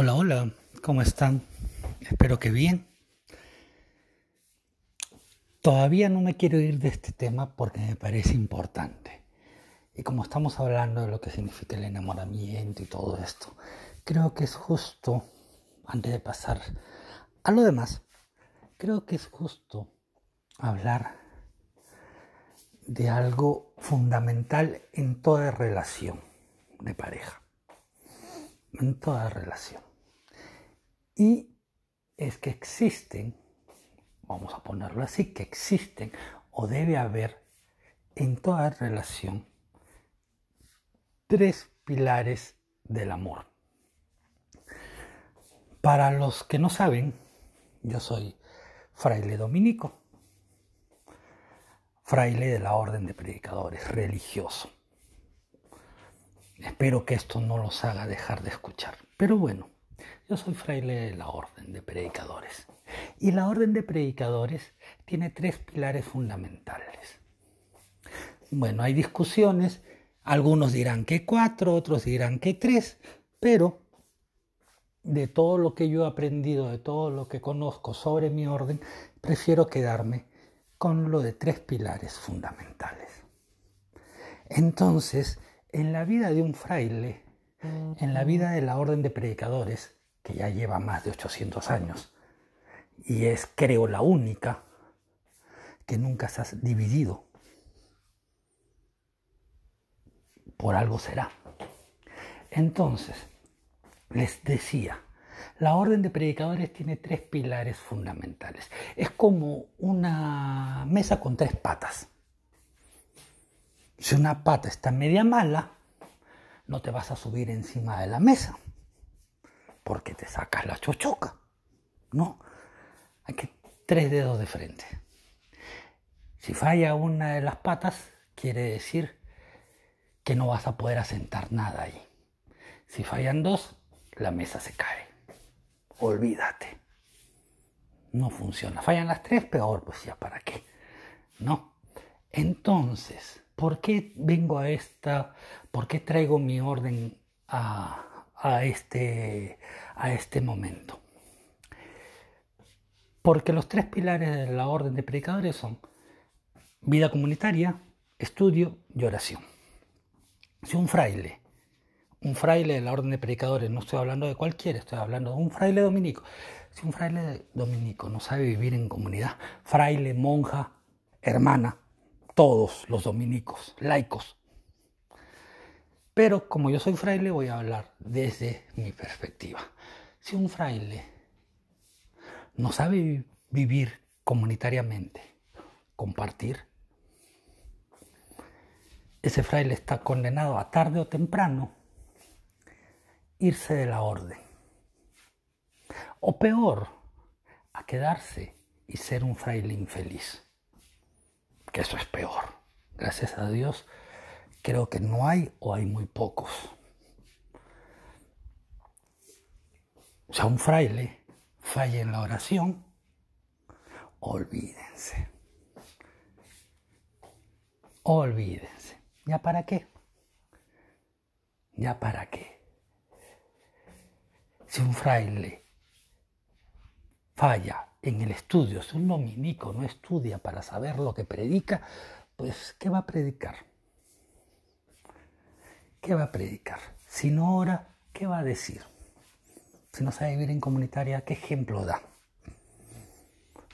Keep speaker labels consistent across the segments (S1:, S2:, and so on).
S1: Hola, hola, ¿cómo están? Espero que bien. Todavía no me quiero ir de este tema porque me parece importante. Y como estamos hablando de lo que significa el enamoramiento y todo esto, creo que es justo, antes de pasar a lo demás, creo que es justo hablar de algo fundamental en toda relación de pareja. En toda relación. Y es que existen, vamos a ponerlo así, que existen o debe haber en toda relación tres pilares del amor. Para los que no saben, yo soy fraile dominico, fraile de la orden de predicadores, religioso. Espero que esto no los haga dejar de escuchar. Pero bueno, yo soy fraile de la orden de predicadores. Y la orden de predicadores tiene tres pilares fundamentales. Bueno, hay discusiones, algunos dirán que cuatro, otros dirán que tres, pero de todo lo que yo he aprendido, de todo lo que conozco sobre mi orden, prefiero quedarme con lo de tres pilares fundamentales. Entonces, en la vida de un fraile, en la vida de la orden de predicadores, que ya lleva más de 800 años, y es, creo, la única que nunca se ha dividido. Por algo será. Entonces, les decía, la orden de predicadores tiene tres pilares fundamentales. Es como una mesa con tres patas. Si una pata está media mala, no te vas a subir encima de la mesa, porque te sacas la chochoca. No, hay que tres dedos de frente. Si falla una de las patas, quiere decir que no vas a poder asentar nada ahí. Si fallan dos, la mesa se cae. Olvídate. No funciona. Fallan las tres, peor, pues ya para qué. No. Entonces, ¿por qué vengo a esta, por qué traigo mi orden a, este, a este momento? Porque los tres pilares de la orden de predicadores son vida comunitaria, estudio y oración. Si un fraile, un fraile de la orden de predicadores, no estoy hablando de cualquiera, estoy hablando de un fraile dominico, si un fraile dominico no sabe vivir en comunidad, fraile, monja, hermana, todos los dominicos, laicos. Pero como yo soy fraile, voy a hablar desde mi perspectiva. Si un fraile no sabe vivir comunitariamente, compartir, ese fraile está condenado a tarde o temprano irse de la orden. O peor, a quedarse y ser un fraile infeliz que eso es peor. Gracias a Dios, creo que no hay o hay muy pocos. O sea, un fraile falla en la oración, olvídense. Olvídense. ¿Ya para qué? ¿Ya para qué? Si un fraile falla en el estudio, si un dominico no estudia para saber lo que predica, pues ¿qué va a predicar? ¿Qué va a predicar? Si no ora, ¿qué va a decir? Si no sabe vivir en comunitaria, ¿qué ejemplo da?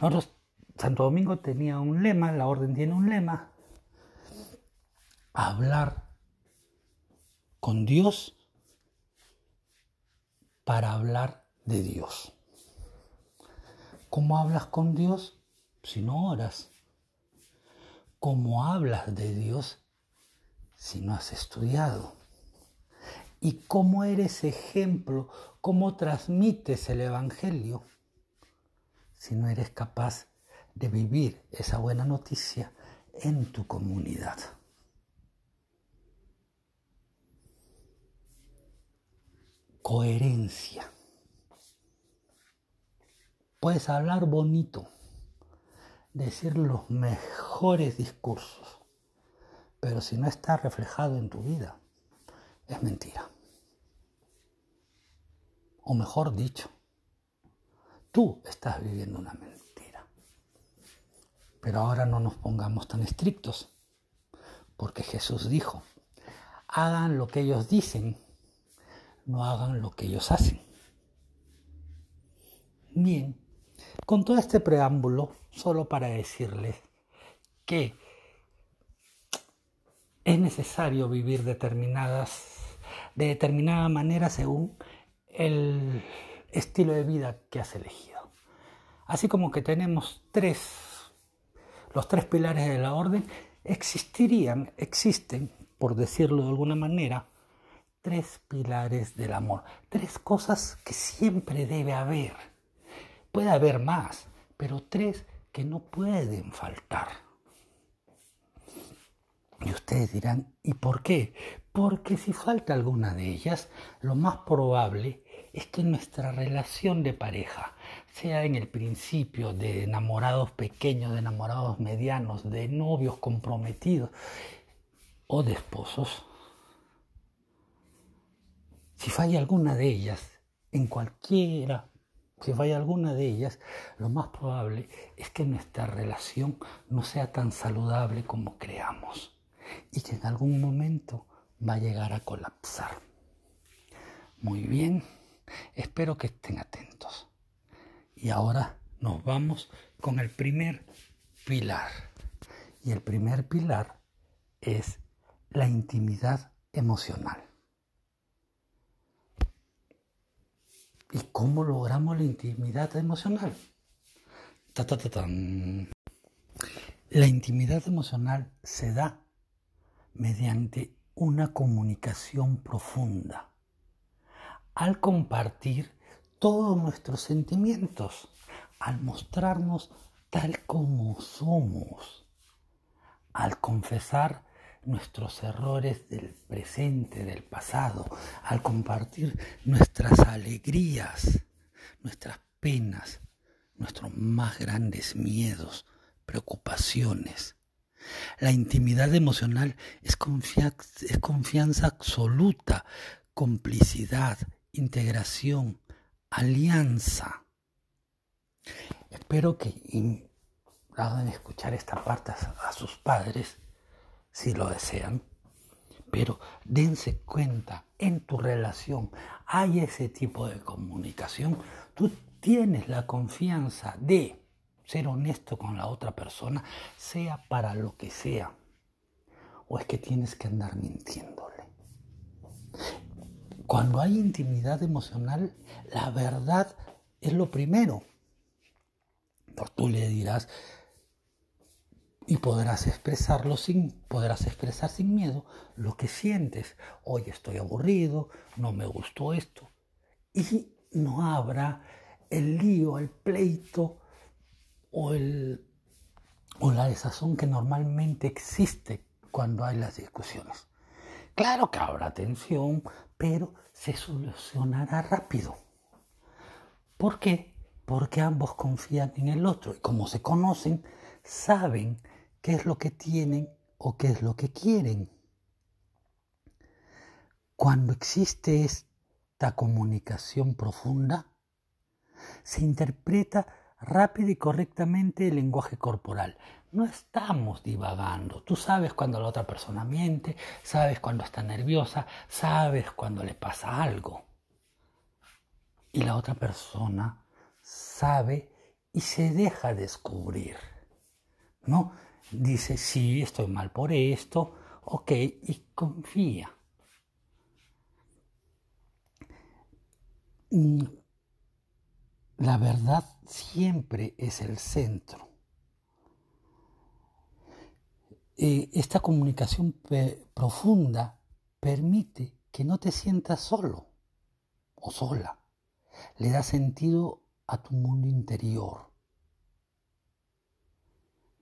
S1: Nosotros, Santo Domingo tenía un lema, la orden tiene un lema, hablar con Dios para hablar de Dios. ¿Cómo hablas con Dios si no oras? ¿Cómo hablas de Dios si no has estudiado? ¿Y cómo eres ejemplo? ¿Cómo transmites el Evangelio si no eres capaz de vivir esa buena noticia en tu comunidad? Coherencia. Puedes hablar bonito, decir los mejores discursos, pero si no está reflejado en tu vida, es mentira. O mejor dicho, tú estás viviendo una mentira. Pero ahora no nos pongamos tan estrictos, porque Jesús dijo, hagan lo que ellos dicen, no hagan lo que ellos hacen. Bien, con todo este preámbulo, solo para decirles que es necesario vivir determinadas, de determinada manera según el estilo de vida que has elegido. Así como que tenemos tres, los tres pilares de la orden, existirían, existen, por decirlo de alguna manera, tres pilares del amor, tres cosas que siempre debe haber. Puede haber más, pero tres que no pueden faltar. Y ustedes dirán, ¿y por qué? Porque si falta alguna de ellas, lo más probable es que nuestra relación de pareja, sea en el principio de enamorados pequeños, de enamorados medianos, de novios comprometidos o de esposos, si falla alguna de ellas, en cualquiera, si falla alguna de ellas, lo más probable es que nuestra relación no sea tan saludable como creamos y que en algún momento va a llegar a colapsar. Muy bien, espero que estén atentos. Y ahora nos vamos con el primer pilar. Y el primer pilar es la intimidad emocional. ¿Y cómo logramos la intimidad emocional? la intimidad emocional se da mediante una comunicación profunda, al compartir todos nuestros sentimientos, al mostrarnos tal como somos, al confesar nuestros errores del presente, del pasado, al compartir nuestras alegrías, nuestras penas, nuestros más grandes miedos, preocupaciones, la intimidad emocional es, confianza absoluta, complicidad, integración, alianza. Espero que hagan escuchar esta parte a sus padres, si lo desean, pero dense cuenta, en tu relación hay ese tipo de comunicación, tú tienes la confianza de ser honesto con la otra persona, sea para lo que sea. ¿O es que tienes que andar mintiéndole? Cuando hay intimidad emocional, la verdad es lo primero. Por tú le dirás y podrás expresarlo sin podrás expresar sin miedo lo que sientes. Hoy estoy aburrido, no me gustó esto y no habrá el lío, el pleito o, el, o la desazón que normalmente existe cuando hay las discusiones. Claro que habrá tensión, pero se solucionará rápido. ¿Por qué? Porque ambos confían en el otro y como se conocen, saben qué es lo que tienen o qué es lo que quieren. Cuando existe esta comunicación profunda, se interpreta rápido y correctamente el lenguaje corporal. No estamos divagando. Tú sabes cuando la otra persona miente, sabes cuando está nerviosa, sabes cuando le pasa algo. Y la otra persona sabe y se deja descubrir. ¿No? Dice, sí, estoy mal por esto, ok, y confía. La verdad siempre es el centro. Eh, esta comunicación profunda permite que no te sientas solo o sola. Le da sentido a tu mundo interior.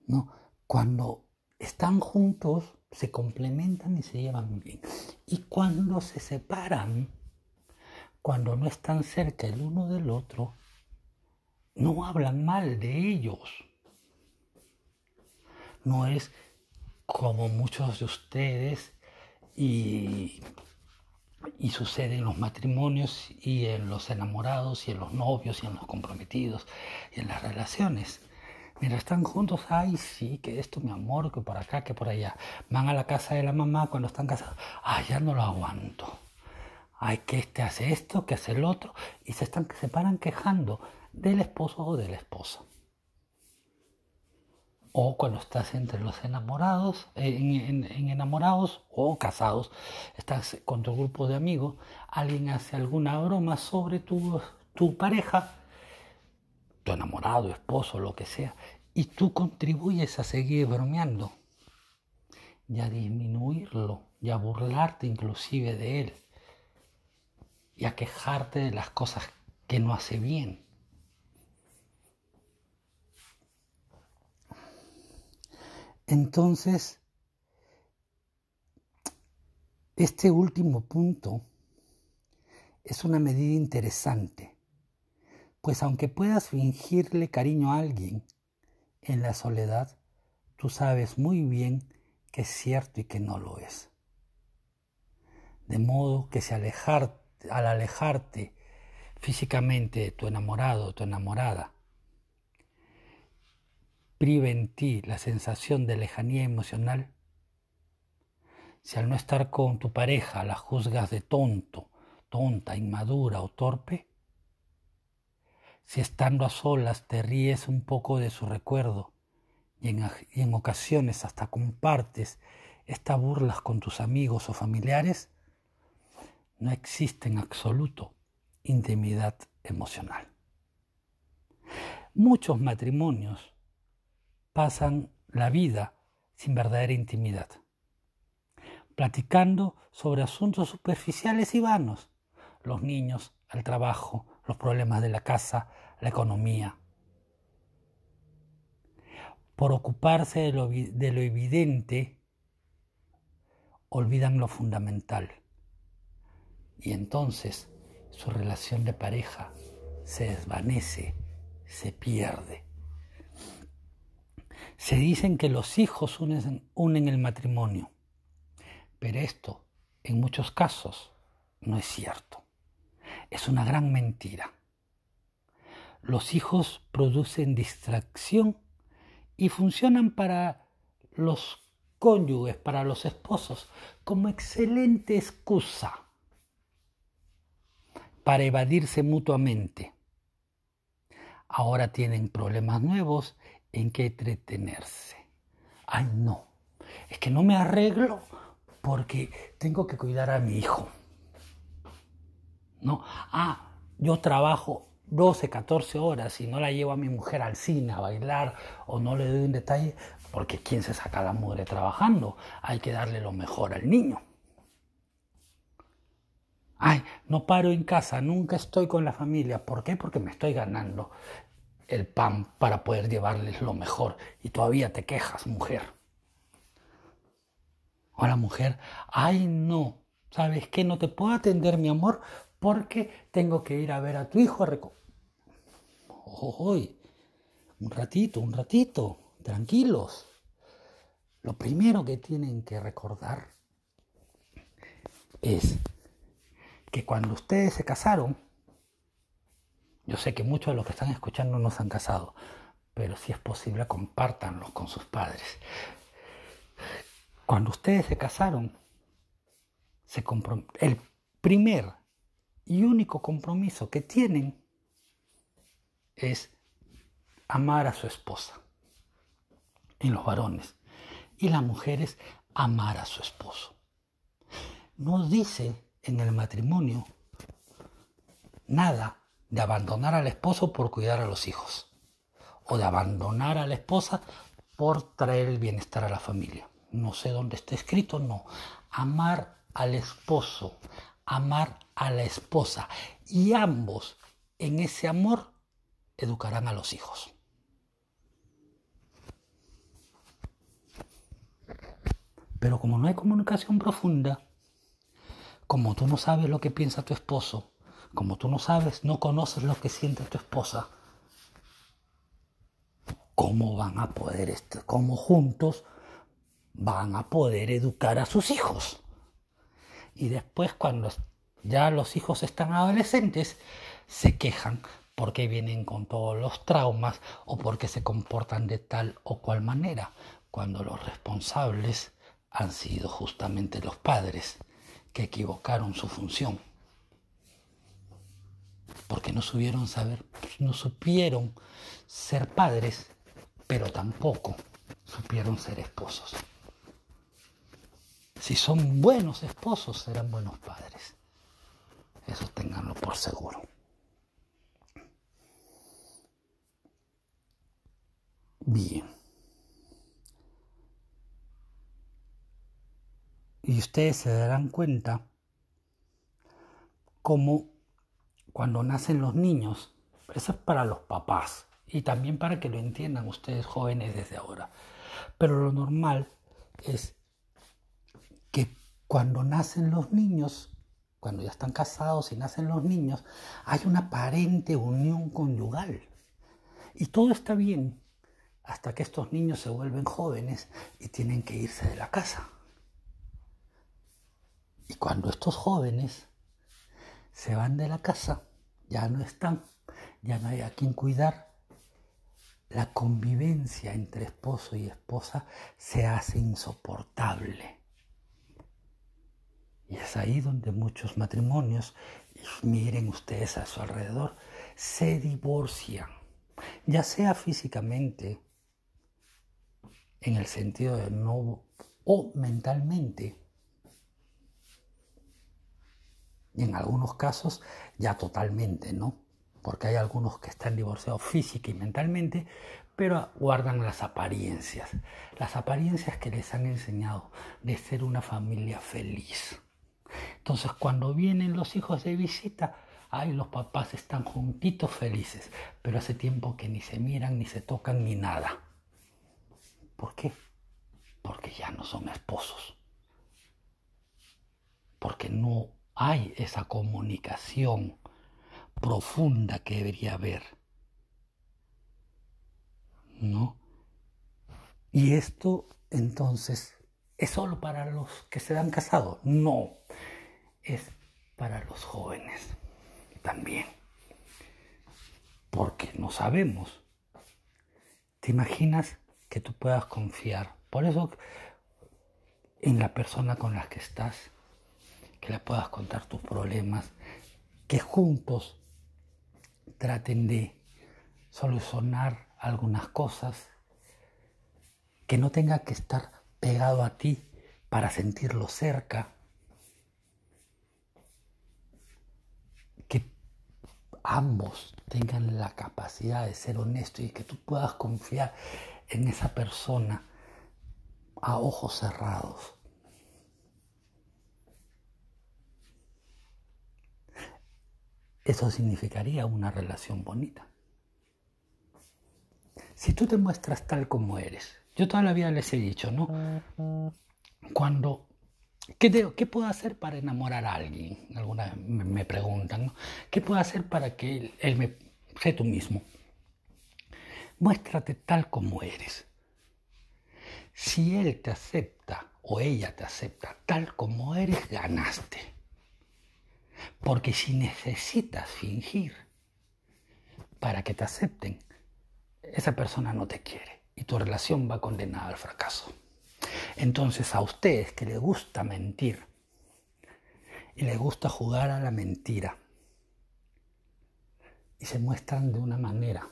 S1: ¿No? Cuando están juntos, se complementan y se llevan bien. Y cuando se separan, cuando no están cerca el uno del otro, no hablan mal de ellos. No es como muchos de ustedes y y sucede en los matrimonios y en los enamorados y en los novios y en los comprometidos y en las relaciones. Mira, están juntos, ay, sí, que esto, mi amor, que por acá, que por allá. Van a la casa de la mamá cuando están casados, ay, ya no lo aguanto. Ay, que este hace esto, que hace el otro, y se, están, se paran quejando del esposo o de la esposa. O cuando estás entre los enamorados, en, enamorados o casados, estás con tu grupo de amigos, alguien hace alguna broma sobre tu, tu pareja, tu enamorado, esposo, lo que sea, y tú contribuyes a seguir bromeando y a disminuirlo y a burlarte inclusive de él y a quejarte de las cosas que no hace bien. Entonces, este último punto es una medida interesante, pues aunque puedas fingirle cariño a alguien en la soledad, tú sabes muy bien que es cierto y que no lo es. De modo que si alejar, al alejarte físicamente de tu enamorado o tu enamorada, priva en ti la sensación de lejanía emocional, si al no estar con tu pareja la juzgas de tonto, tonta, inmadura o torpe, si estando a solas te ríes un poco de su recuerdo y en, y en ocasiones hasta compartes estas burlas con tus amigos o familiares, no existe en absoluto intimidad emocional. Muchos matrimonios pasan la vida sin verdadera intimidad, platicando sobre asuntos superficiales y vanos, los niños, el trabajo, los problemas de la casa, la economía. Por ocuparse de lo, de lo evidente, olvidan lo fundamental. Y entonces su relación de pareja se desvanece, se pierde. Se dicen que los hijos unen, unen el matrimonio, pero esto en muchos casos no es cierto. Es una gran mentira. Los hijos producen distracción y funcionan para los cónyuges, para los esposos, como excelente excusa para evadirse mutuamente. Ahora tienen problemas nuevos en que entretenerse. Ay, no, es que no me arreglo porque tengo que cuidar a mi hijo. No, ah, yo trabajo 12, 14 horas y no la llevo a mi mujer al cine a bailar o no le doy un detalle, porque ¿quién se saca la mugre trabajando? Hay que darle lo mejor al niño. Ay, no paro en casa, nunca estoy con la familia. ¿Por qué? Porque me estoy ganando el pan para poder llevarles lo mejor. Y todavía te quejas, mujer. Hola, mujer. Ay, no. ¿Sabes qué? No te puedo atender, mi amor, porque tengo que ir a ver a tu hijo. Hoy, un ratito, un ratito. Tranquilos. Lo primero que tienen que recordar es que cuando ustedes se casaron, yo sé que muchos de los que están escuchando no se han casado, pero si es posible, compártanlos con sus padres. Cuando ustedes se casaron, el primer y único compromiso que tienen es amar a su esposa. Y los varones. Y las mujeres, amar a su esposo. No dice en el matrimonio nada de abandonar al esposo por cuidar a los hijos o de abandonar a la esposa por traer el bienestar a la familia. No sé dónde está escrito, no. Amar al esposo, amar a la esposa y ambos en ese amor educarán a los hijos. Pero como no hay comunicación profunda, como tú no sabes lo que piensa tu esposo, como tú no sabes, no conoces lo que siente tu esposa, ¿cómo van a poder, cómo juntos van a poder educar a sus hijos? Y después cuando ya los hijos están adolescentes, se quejan porque vienen con todos los traumas o porque se comportan de tal o cual manera, cuando los responsables han sido justamente los padres que equivocaron su función. Porque no supieron saber, no supieron ser padres, pero tampoco supieron ser esposos. Si son buenos esposos, serán buenos padres. Eso tenganlo por seguro. Bien. Y ustedes se darán cuenta cómo cuando nacen los niños, eso es para los papás y también para que lo entiendan ustedes jóvenes desde ahora. Pero lo normal es que cuando nacen los niños, cuando ya están casados y nacen los niños, hay una aparente unión conyugal. Y todo está bien hasta que estos niños se vuelven jóvenes y tienen que irse de la casa. Y cuando estos jóvenes se van de la casa, ya no están, ya no hay a quien cuidar, la convivencia entre esposo y esposa se hace insoportable. Y es ahí donde muchos matrimonios, miren ustedes a su alrededor, se divorcian, ya sea físicamente, en el sentido de no, o mentalmente. Y en algunos casos ya totalmente, ¿no? Porque hay algunos que están divorciados física y mentalmente, pero guardan las apariencias, las apariencias que les han enseñado de ser una familia feliz. Entonces cuando vienen los hijos de visita, ay, los papás están juntitos felices, pero hace tiempo que ni se miran, ni se tocan, ni nada. ¿Por qué? Porque ya no son esposos. Porque no hay esa comunicación profunda que debería haber. ¿No? Y esto entonces es solo para los que se han casado. No, es para los jóvenes también. Porque no sabemos. ¿Te imaginas que tú puedas confiar. Por eso en la persona con la que estás, que le puedas contar tus problemas, que juntos traten de solucionar algunas cosas, que no tenga que estar pegado a ti para sentirlo cerca, que ambos tengan la capacidad de ser honestos y que tú puedas confiar en esa persona a ojos cerrados. Eso significaría una relación bonita. Si tú te muestras tal como eres, yo toda la vida les he dicho, ¿no? Cuando, ¿qué, qué puedo hacer para enamorar a alguien? Alguna vez me, preguntan, ¿no? ¿Qué puedo hacer para que él, él me, sé tú mismo? Muéstrate tal como eres. Si él te acepta o ella te acepta tal como eres, ganaste. Porque si necesitas fingir para que te acepten, esa persona no te quiere y tu relación va condenada al fracaso. Entonces a ustedes que les gusta mentir y les gusta jugar a la mentira y se muestran de una manera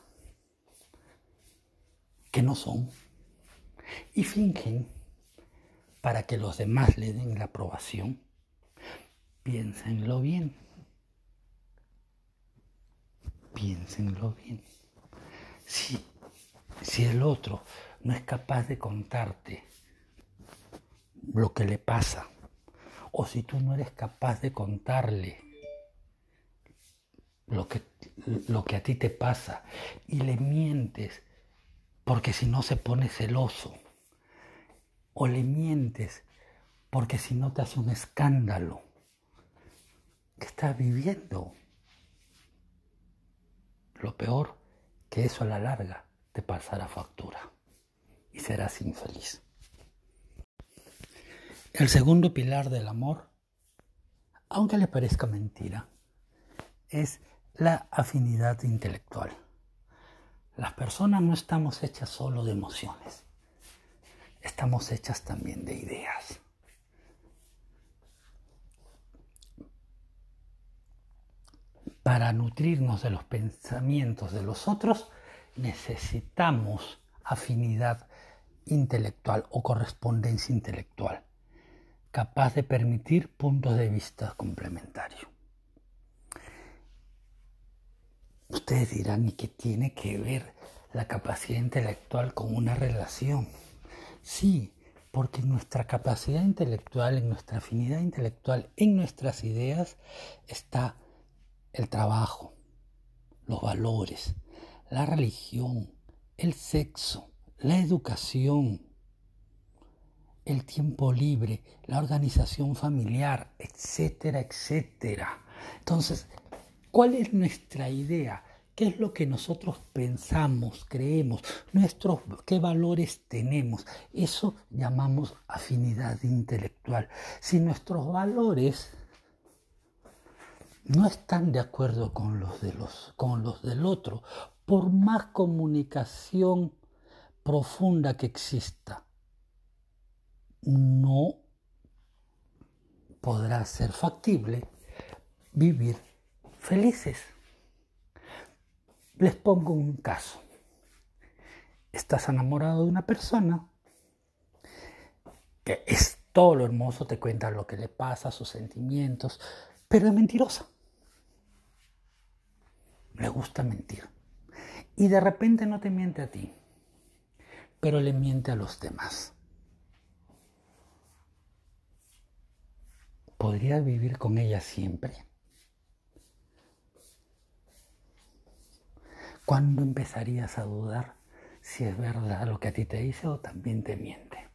S1: que no son y fingen para que los demás le den la aprobación. Piénsenlo bien. Piénsenlo bien. Si, si el otro no es capaz de contarte lo que le pasa, o si tú no eres capaz de contarle lo que, lo que a ti te pasa y le mientes porque si no se pone celoso. O le mientes porque si no te hace un escándalo. ¿Qué estás viviendo? Lo peor, que eso a la larga te pasará factura y serás infeliz. El segundo pilar del amor aunque le parezca mentira, es la afinidad intelectual. Las personas no estamos hechas solo de emociones, estamos hechas también de ideas. Para nutrirnos de los pensamientos de los otros necesitamos afinidad intelectual o correspondencia intelectual, capaz de permitir puntos de vista complementarios. Ustedes dirán, ¿y qué tiene que ver la capacidad intelectual con una relación? Sí, porque nuestra capacidad intelectual, en nuestra afinidad intelectual, en nuestras ideas está el trabajo, los valores, la religión, el sexo, la educación, el tiempo libre, la organización familiar, etcétera, etcétera. Entonces, ¿cuál es nuestra idea? ¿Qué es lo que nosotros pensamos, creemos, nuestros qué valores tenemos? Eso llamamos afinidad intelectual. Si nuestros valores no están de acuerdo con los, de los, con los del otro, por más comunicación profunda que exista, no podrá ser factible vivir felices. Les pongo un caso. Estás enamorado de una persona que es todo lo hermoso, te cuenta lo que le pasa, sus sentimientos, pero es mentirosa. Le gusta mentir. Y de repente no te miente a ti, pero le miente a los demás. ¿Podrías vivir con ella siempre? ¿Cuándo empezarías a dudar si es verdad lo que a ti te dice o también te miente?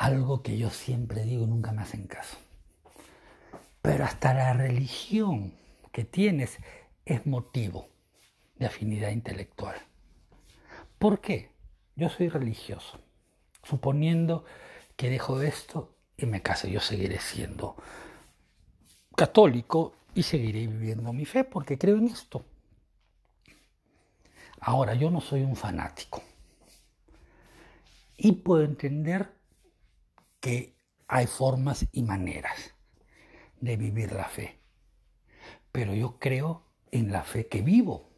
S1: Algo que yo siempre digo, nunca me hacen caso. Pero hasta la religión que tienes es motivo de afinidad intelectual. ¿Por qué? Yo soy religioso. Suponiendo que dejo esto y me caso, yo seguiré siendo católico y seguiré viviendo mi fe porque creo en esto. Ahora, yo no soy un fanático. Y puedo entender que hay formas y maneras de vivir la fe. Pero yo creo en la fe que vivo.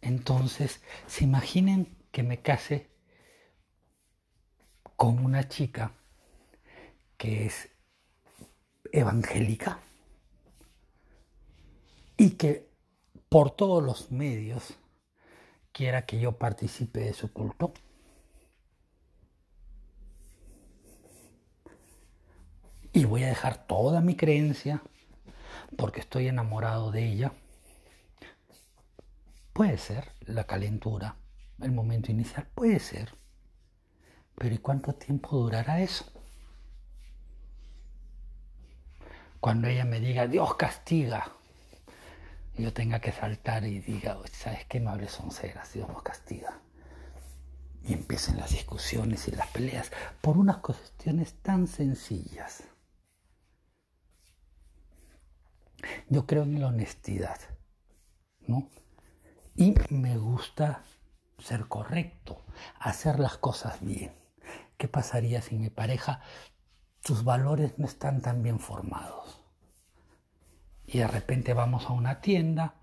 S1: Entonces, se imaginen que me case con una chica que es evangélica y que por todos los medios quiera que yo participe de su culto. Y voy a dejar toda mi creencia porque estoy enamorado de ella. Puede ser la calentura, el momento inicial, puede ser. Pero ¿y cuánto tiempo durará eso? Cuando ella me diga, Dios castiga, yo tenga que saltar y diga, ¿sabes qué? No hables sonceras, Dios nos castiga. Y empiecen las discusiones y las peleas por unas cuestiones tan sencillas. Yo creo en la honestidad, ¿no? Y me gusta ser correcto, hacer las cosas bien. ¿Qué pasaría si mi pareja, sus valores no están tan bien formados? Y de repente vamos a una tienda,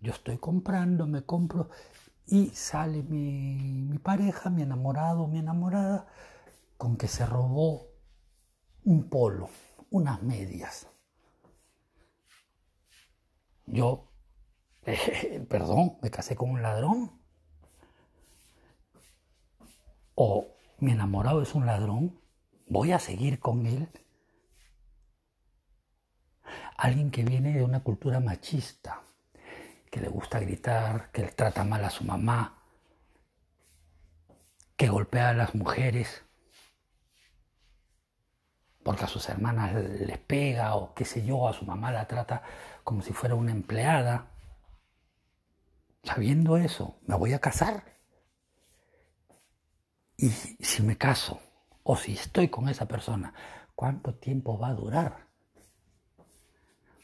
S1: yo estoy comprando, me compro y sale mi, mi pareja, mi enamorado, mi enamorada, con que se robó un polo, unas medias. Yo, perdón, me casé con un ladrón. O mi enamorado es un ladrón, voy a seguir con él. Alguien que viene de una cultura machista, que le gusta gritar, que le trata mal a su mamá, que golpea a las mujeres porque a sus hermanas les pega o qué sé yo, a su mamá la trata como si fuera una empleada. Sabiendo eso, me voy a casar. Y si me caso, o si estoy con esa persona, ¿cuánto tiempo va a durar?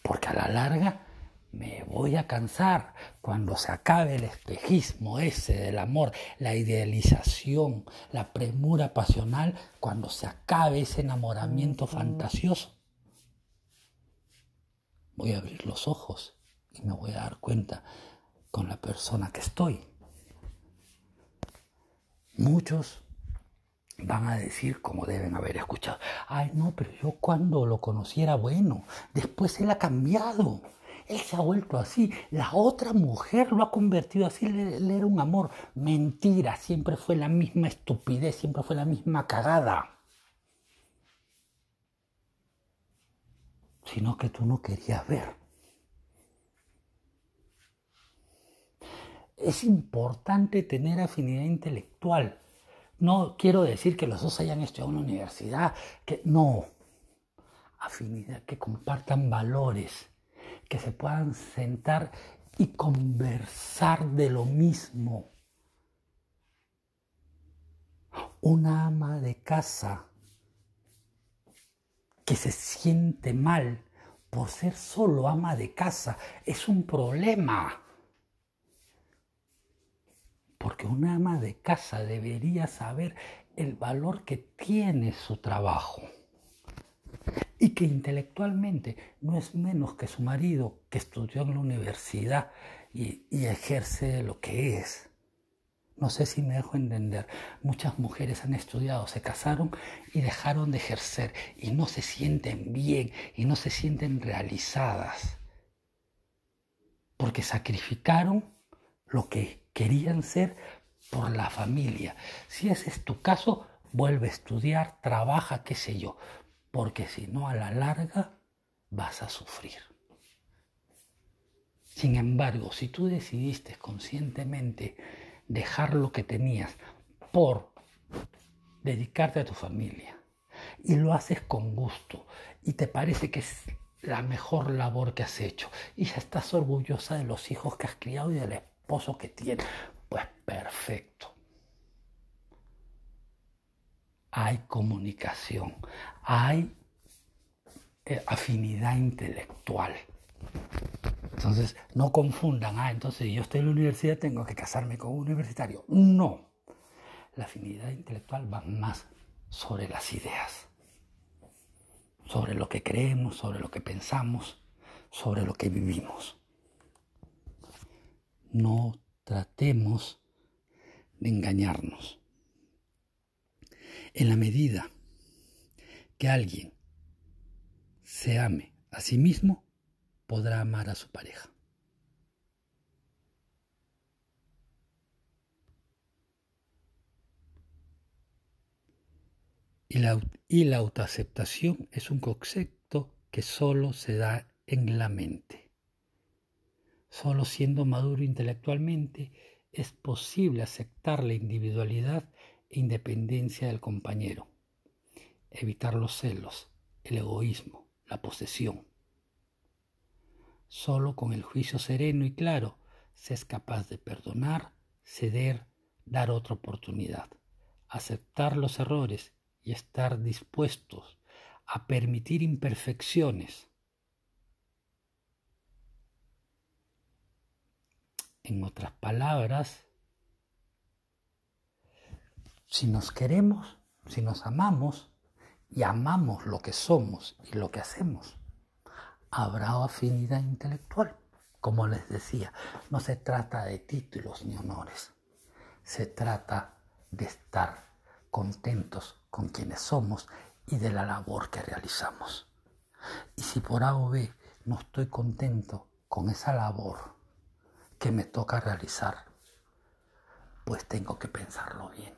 S1: Porque a la larga me voy a cansar cuando se acabe el espejismo ese del amor, la idealización, la premura pasional, cuando se acabe ese enamoramiento fantasioso. Voy a abrir los ojos y me voy a dar cuenta con la persona que estoy. Muchos van a decir, como deben haber escuchado, ay no, pero yo cuando lo conocí era bueno, después él ha cambiado, él se ha vuelto así, la otra mujer lo ha convertido así, él, era un amor, mentira, siempre fue la misma estupidez, siempre fue la misma cagada. Sino que tú no querías ver. Es importante tener afinidad intelectual no quiero decir que los dos hayan estudiado en una universidad, que no. Afinidad, que compartan valores, que se puedan sentar y conversar de lo mismo. Una ama de casa que se siente mal por ser solo ama de casa es un problema. Porque una ama de casa debería saber el valor que tiene su trabajo. Y que intelectualmente no es menos que su marido que estudió en la universidad y, ejerce lo que es. No sé si me dejo entender. Muchas mujeres han estudiado, se casaron y dejaron de ejercer y no se sienten bien y no se sienten realizadas. Porque sacrificaron lo que querían ser por la familia. Si ese es tu caso, vuelve a estudiar, trabaja, qué sé yo, porque si no a la larga vas a sufrir. Sin embargo, si tú decidiste conscientemente dejar lo que tenías por dedicarte a tu familia y lo haces con gusto y te parece que es la mejor labor que has hecho y ya estás orgullosa de los hijos que has criado y de la que tiene. Pues perfecto. Hay comunicación, hay eh, afinidad intelectual. Entonces, no confundan, ah, entonces yo estoy en la universidad, tengo que casarme con un universitario. No. La afinidad intelectual va más sobre las ideas, sobre lo que creemos, sobre lo que pensamos, sobre lo que vivimos no tratemos de engañarnos. En la medida que alguien se ame a sí mismo, podrá amar a su pareja. Y la, y la autoaceptación es un concepto que solo se da en la mente. Solo siendo maduro intelectualmente es posible aceptar la individualidad e independencia del compañero, evitar los celos, el egoísmo, la posesión. Solo con el juicio sereno y claro se es capaz de perdonar, ceder, dar otra oportunidad, aceptar los errores y estar dispuestos a permitir imperfecciones. En otras palabras, si nos queremos, si nos amamos y amamos lo que somos y lo que hacemos, habrá afinidad intelectual. Como les decía, no se trata de títulos ni honores, se trata de estar contentos con quienes somos y de la labor que realizamos. Y si por A o B no estoy contento con esa labor, que me toca realizar, pues tengo que pensarlo bien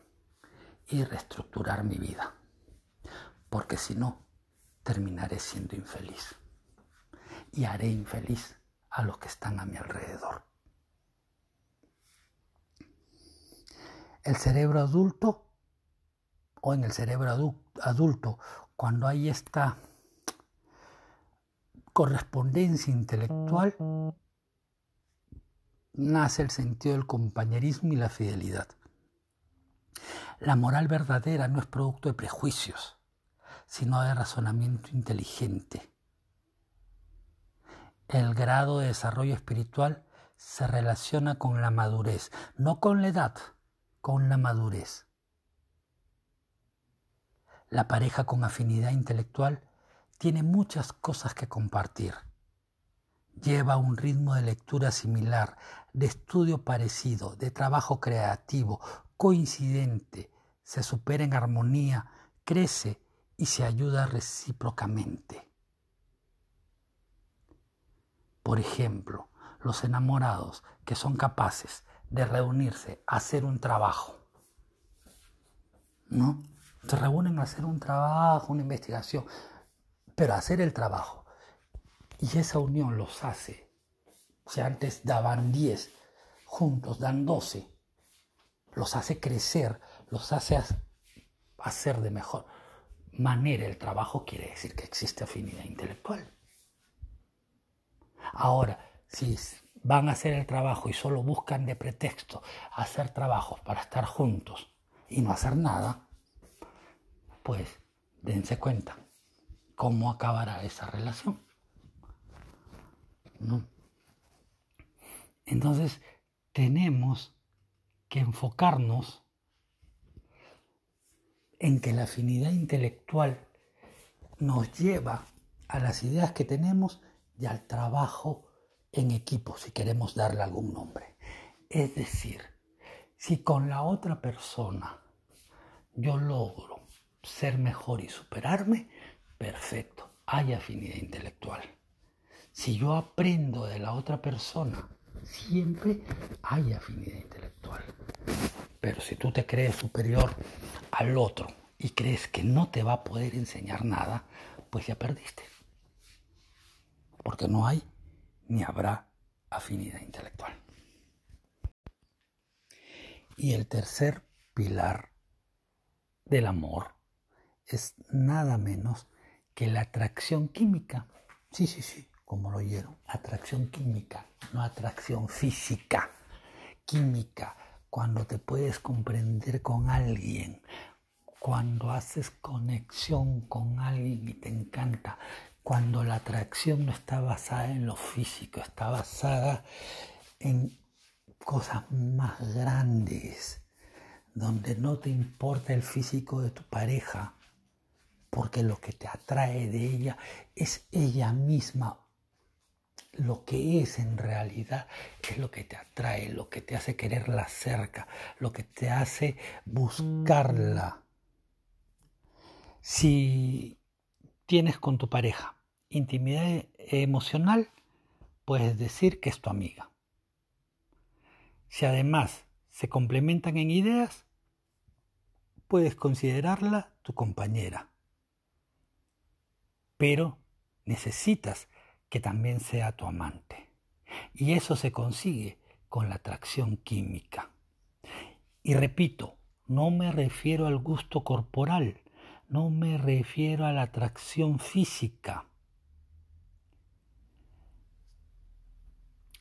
S1: y reestructurar mi vida, porque si no, terminaré siendo infeliz y haré infeliz a los que están a mi alrededor. El cerebro adulto o en el cerebro adulto, cuando hay esta correspondencia intelectual, nace el sentido del compañerismo y la fidelidad. La moral verdadera no es producto de prejuicios, sino de razonamiento inteligente. El grado de desarrollo espiritual se relaciona con la madurez, no con la edad, con la madurez. La pareja con afinidad intelectual tiene muchas cosas que compartir. Lleva un ritmo de lectura similar, de estudio parecido, de trabajo creativo, coincidente, se supera en armonía, crece y se ayuda recíprocamente. Por ejemplo, los enamorados que son capaces de reunirse a hacer un trabajo, ¿no? Se reúnen a hacer un trabajo, una investigación, pero hacer el trabajo. Y esa unión los hace. Si antes daban 10, juntos dan 12. Los hace crecer, los hace hacer de mejor manera el trabajo, quiere decir que existe afinidad intelectual. Ahora, si van a hacer el trabajo y solo buscan de pretexto hacer trabajos para estar juntos y no hacer nada, pues dense cuenta cómo acabará esa relación. Entonces, tenemos que enfocarnos en que la afinidad intelectual nos lleva a las ideas que tenemos y al trabajo en equipo, si queremos darle algún nombre. Es decir, si con la otra persona yo logro ser mejor y superarme, perfecto, hay afinidad intelectual. Si yo aprendo de la otra persona, siempre hay afinidad intelectual. Pero si tú te crees superior al otro y crees que no te va a poder enseñar nada, pues ya perdiste. Porque no hay ni habrá afinidad intelectual. Y el tercer pilar del amor es nada menos que la atracción química. Sí, sí, sí, como lo oyeron. Atracción química, no atracción física. Química, cuando te puedes comprender con alguien, cuando haces conexión con alguien y te encanta, cuando la atracción no está basada en lo físico, está basada en cosas más grandes, donde no te importa el físico de tu pareja, porque lo que te atrae de ella es ella misma. Lo que es en realidad es lo que te atrae, lo que te hace quererla cerca, lo que te hace buscarla. Si tienes con tu pareja. Intimidad emocional, puedes decir que es tu amiga. Si además se complementan en ideas, puedes considerarla tu compañera. Pero necesitas que también sea tu amante. Y eso se consigue con la atracción química. Y repito, no me refiero al gusto corporal, no me refiero a la atracción física.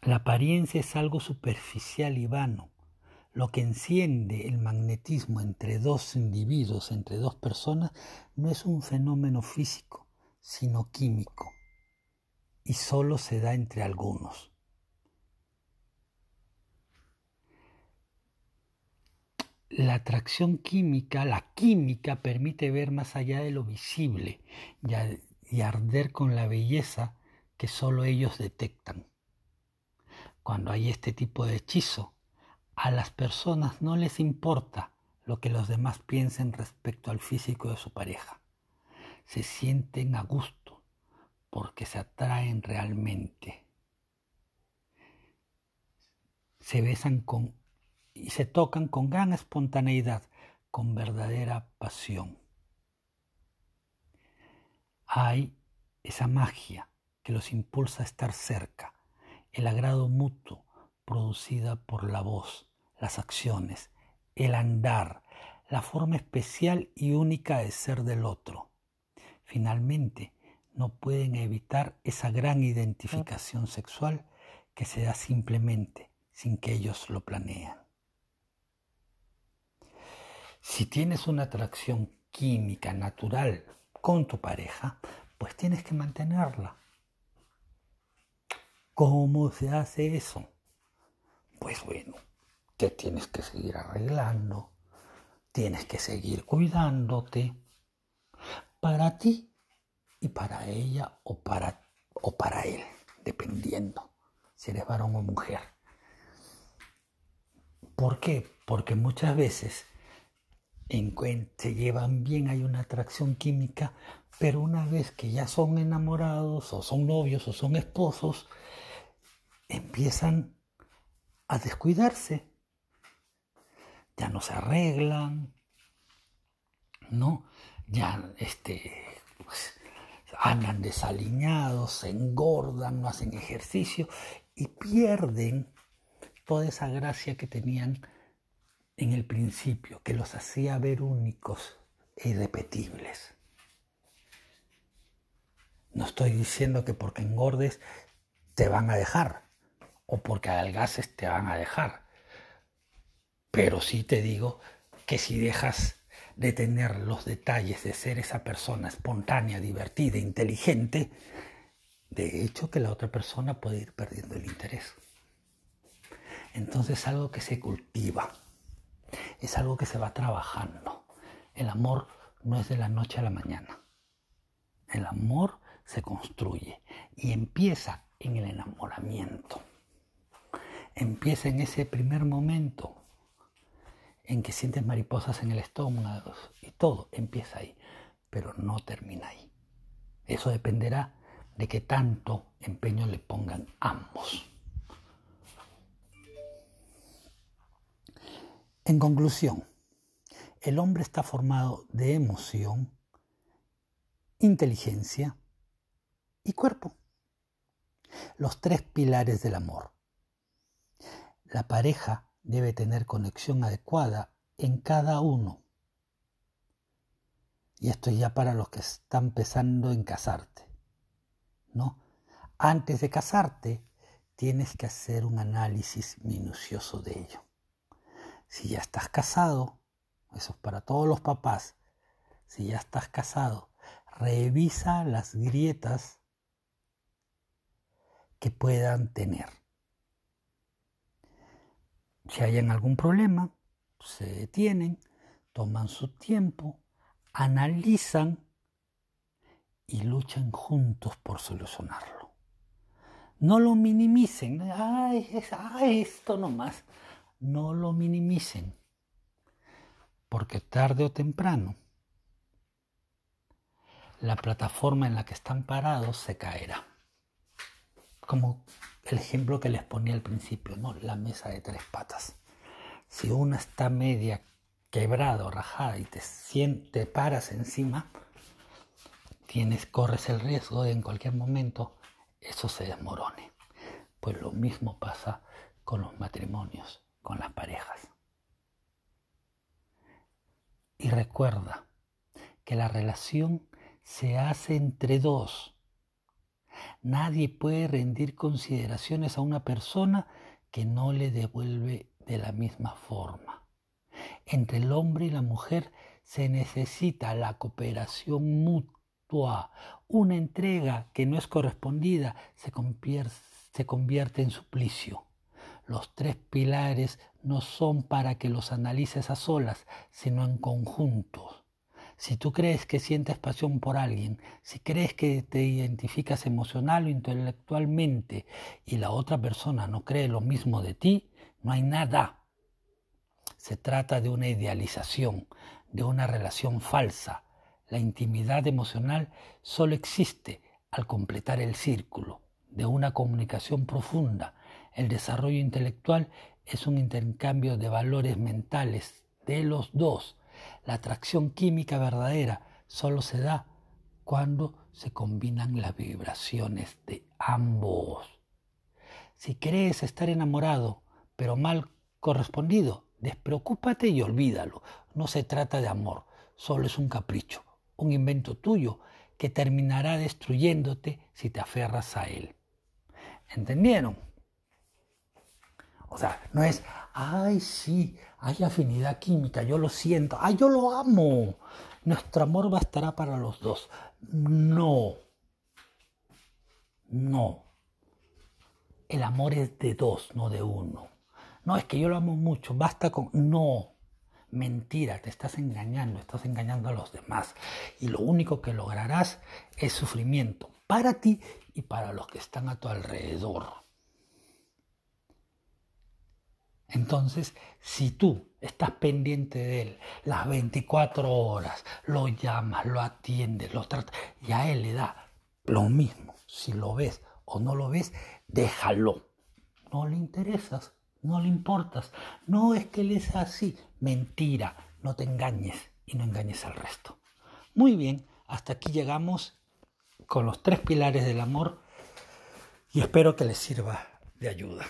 S1: La apariencia es algo superficial y vano. Lo que enciende el magnetismo entre dos individuos, entre dos personas, no es un fenómeno físico, sino químico, y solo se da entre algunos. la atracción química, la química permite ver más allá de lo visible y, arder con la belleza que solo ellos detectan. Cuando hay este tipo de hechizo, a las personas no les importa lo que los demás piensen respecto al físico de su pareja. Se sienten a gusto porque se atraen realmente. Se besan con y se tocan con gran espontaneidad, con verdadera pasión. Hay esa magia que los impulsa a estar cerca, el agrado mutuo producida por la voz, las acciones, el andar, la forma especial y única de ser del otro. Finalmente, no pueden evitar esa gran identificación sexual que se da simplemente sin que ellos lo planean. Si tienes una atracción química natural con tu pareja, pues tienes que mantenerla. ¿Cómo se hace eso? Pues bueno, te tienes que seguir arreglando, tienes que seguir cuidándote para ti y para ella o para, o para él, dependiendo si eres varón o mujer. ¿Por qué? Porque muchas veces en, se llevan bien, hay una atracción química, pero una vez que ya son enamorados o son novios o son esposos, empiezan a descuidarse ya no se arreglan, ¿no? Ya este, pues, andan desaliñados, se engordan, no hacen ejercicio y pierden toda esa gracia que tenían en el principio, que los hacía ver únicos e irrepetibles. No estoy diciendo que porque engordes te van a dejar o porque adelgaces te van a dejar. Pero sí te digo que si dejas de tener los detalles de ser esa persona espontánea, divertida, inteligente, de hecho que la otra persona puede ir perdiendo el interés. Entonces es algo que se cultiva, es algo que se va trabajando. El amor no es de la noche a la mañana. El amor se construye y empieza en el enamoramiento. Empieza en ese primer momento en que sientes mariposas en el estómago y todo empieza ahí, pero no termina ahí. Eso dependerá de qué tanto empeño le pongan ambos. En conclusión, el hombre está formado de emoción, inteligencia y cuerpo. Los tres pilares del amor. La pareja debe tener conexión adecuada en cada uno. Y esto ya para los que están pensando en casarte. ¿No? Antes de casarte, tienes que hacer un análisis minucioso de ello. Si ya estás casado, eso es para todos los papás, si ya estás casado, revisa las grietas que puedan tener si hay algún problema, se detienen, toman su tiempo, analizan y luchan juntos por solucionarlo. No lo minimicen, ay, ay, esto nomás. No lo minimicen, porque tarde o temprano la plataforma en la que están parados se caerá. Como el ejemplo que les ponía al principio, ¿no? La mesa de tres patas. Si una está media quebrada o rajada y te, te paras encima, tienes, corres el riesgo de en cualquier momento eso se desmorone. Pues lo mismo pasa con los matrimonios, con las parejas. Y recuerda que la relación se hace entre dos Nadie puede rendir consideraciones a una persona que no le devuelve de la misma forma. Entre el hombre y la mujer se necesita la cooperación mutua. Una entrega que no es correspondida se convierte, en suplicio. Los tres pilares no son para que los analices a solas, sino en conjuntos. Si tú crees que sientes pasión por alguien, si crees que te identificas emocional o intelectualmente y la otra persona no cree lo mismo de ti, no hay nada. Se trata de una idealización, de una relación falsa. La intimidad emocional solo existe al completar el círculo de una comunicación profunda. El desarrollo intelectual es un intercambio de valores mentales de los dos la atracción química verdadera solo se da cuando se combinan las vibraciones de ambos. Si crees estar enamorado, pero mal correspondido, despreocúpate y olvídalo. No se trata de amor, solo es un capricho, un invento tuyo que terminará destruyéndote si te aferras a él. ¿Entendieron? O sea, no es, ay, sí, hay afinidad química, yo lo siento, ay, yo lo amo. Nuestro amor bastará para los dos. No. No. El amor es de dos, no de uno. No, es que yo lo amo mucho, basta con... No. Mentira, te estás engañando, estás engañando a los demás. Y lo único que lograrás es sufrimiento para ti y para los que están a tu alrededor. Entonces, si tú estás pendiente de él las 24 horas, lo llamas, lo atiendes, lo tratas, y a él le da lo mismo, si lo ves o no lo ves, déjalo. No le interesas, no le importas. No es que él es así. Mentira, no te engañes y no engañes al resto. Muy bien, hasta aquí llegamos con los tres pilares del amor y espero que les sirva de ayuda.